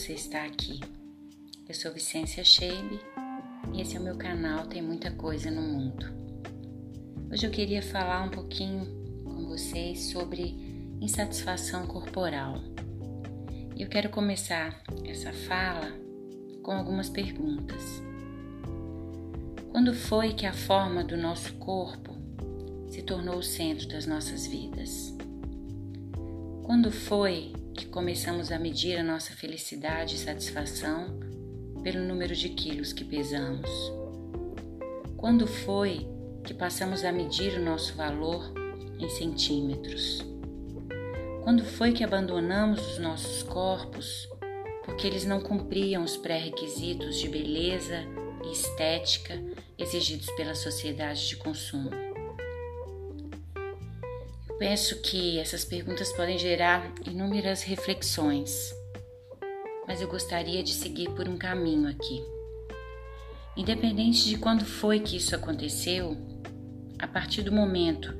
você estar aqui. Eu sou Vicência Shebe e esse é o meu canal Tem Muita Coisa no Mundo. Hoje eu queria falar um pouquinho com vocês sobre insatisfação corporal. Eu quero começar essa fala com algumas perguntas. Quando foi que a forma do nosso corpo se tornou o centro das nossas vidas? Quando foi que começamos a medir a nossa felicidade e satisfação pelo número de quilos que pesamos? Quando foi que passamos a medir o nosso valor em centímetros? Quando foi que abandonamos os nossos corpos porque eles não cumpriam os pré-requisitos de beleza e estética exigidos pela sociedade de consumo? Penso que essas perguntas podem gerar inúmeras reflexões, mas eu gostaria de seguir por um caminho aqui. Independente de quando foi que isso aconteceu, a partir do momento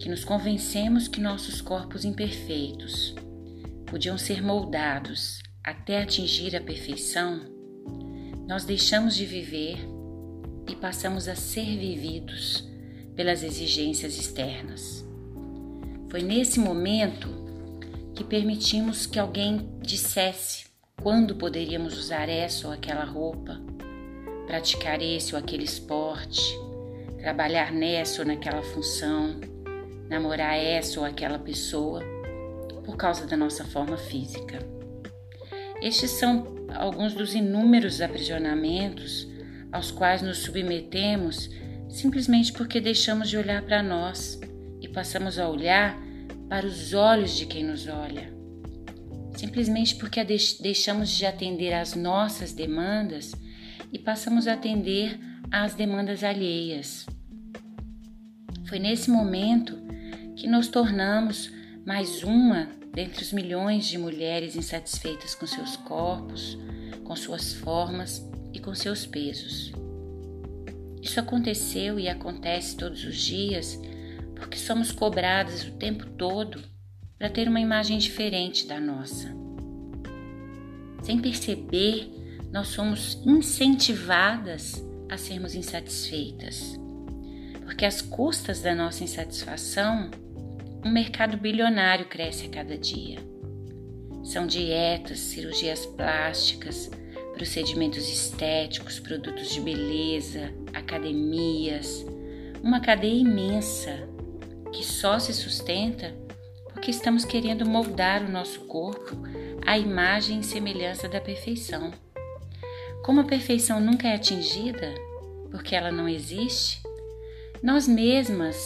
que nos convencemos que nossos corpos imperfeitos podiam ser moldados até atingir a perfeição, nós deixamos de viver e passamos a ser vividos pelas exigências externas. Foi nesse momento que permitimos que alguém dissesse quando poderíamos usar essa ou aquela roupa, praticar esse ou aquele esporte, trabalhar nessa ou naquela função, namorar essa ou aquela pessoa, por causa da nossa forma física. Estes são alguns dos inúmeros aprisionamentos aos quais nos submetemos simplesmente porque deixamos de olhar para nós passamos a olhar para os olhos de quem nos olha. Simplesmente porque deixamos de atender às nossas demandas e passamos a atender às demandas alheias. Foi nesse momento que nos tornamos mais uma dentre os milhões de mulheres insatisfeitas com seus corpos, com suas formas e com seus pesos. Isso aconteceu e acontece todos os dias porque somos cobradas o tempo todo para ter uma imagem diferente da nossa. Sem perceber, nós somos incentivadas a sermos insatisfeitas, porque às custas da nossa insatisfação, um mercado bilionário cresce a cada dia. São dietas, cirurgias plásticas, procedimentos estéticos, produtos de beleza, academias, uma cadeia imensa que só se sustenta porque estamos querendo moldar o nosso corpo à imagem e semelhança da perfeição. Como a perfeição nunca é atingida, porque ela não existe, nós mesmas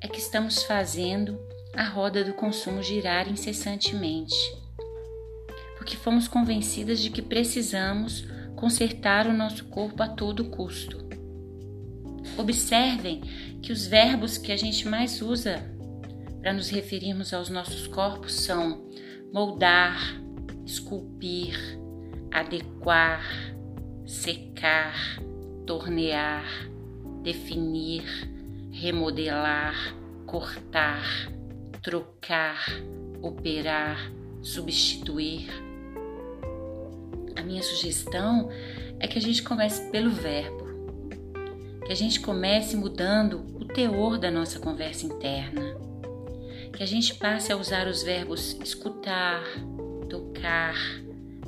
é que estamos fazendo a roda do consumo girar incessantemente. Porque fomos convencidas de que precisamos consertar o nosso corpo a todo custo. Observem que os verbos que a gente mais usa para nos referirmos aos nossos corpos são moldar, esculpir, adequar, secar, tornear, definir, remodelar, cortar, trocar, operar, substituir. A minha sugestão é que a gente comece pelo verbo que a gente comece mudando o teor da nossa conversa interna, que a gente passe a usar os verbos escutar, tocar,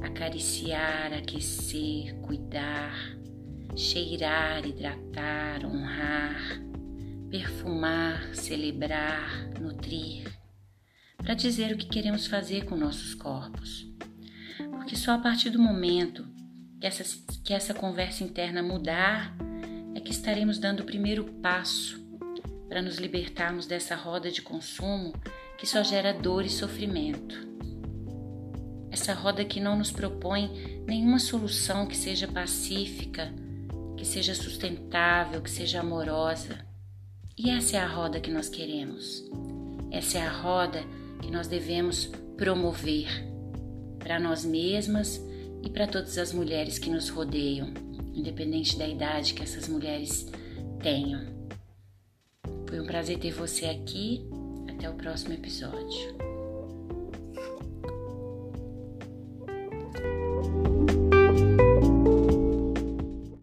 acariciar, aquecer, cuidar, cheirar, hidratar, honrar, perfumar, celebrar, nutrir, para dizer o que queremos fazer com nossos corpos. Porque só a partir do momento que essa, que essa conversa interna mudar, que estaremos dando o primeiro passo para nos libertarmos dessa roda de consumo que só gera dor e sofrimento. Essa roda que não nos propõe nenhuma solução que seja pacífica, que seja sustentável, que seja amorosa. E essa é a roda que nós queremos. Essa é a roda que nós devemos promover para nós mesmas e para todas as mulheres que nos rodeiam independente da idade que essas mulheres tenham. Foi um prazer ter você aqui. Até o próximo episódio.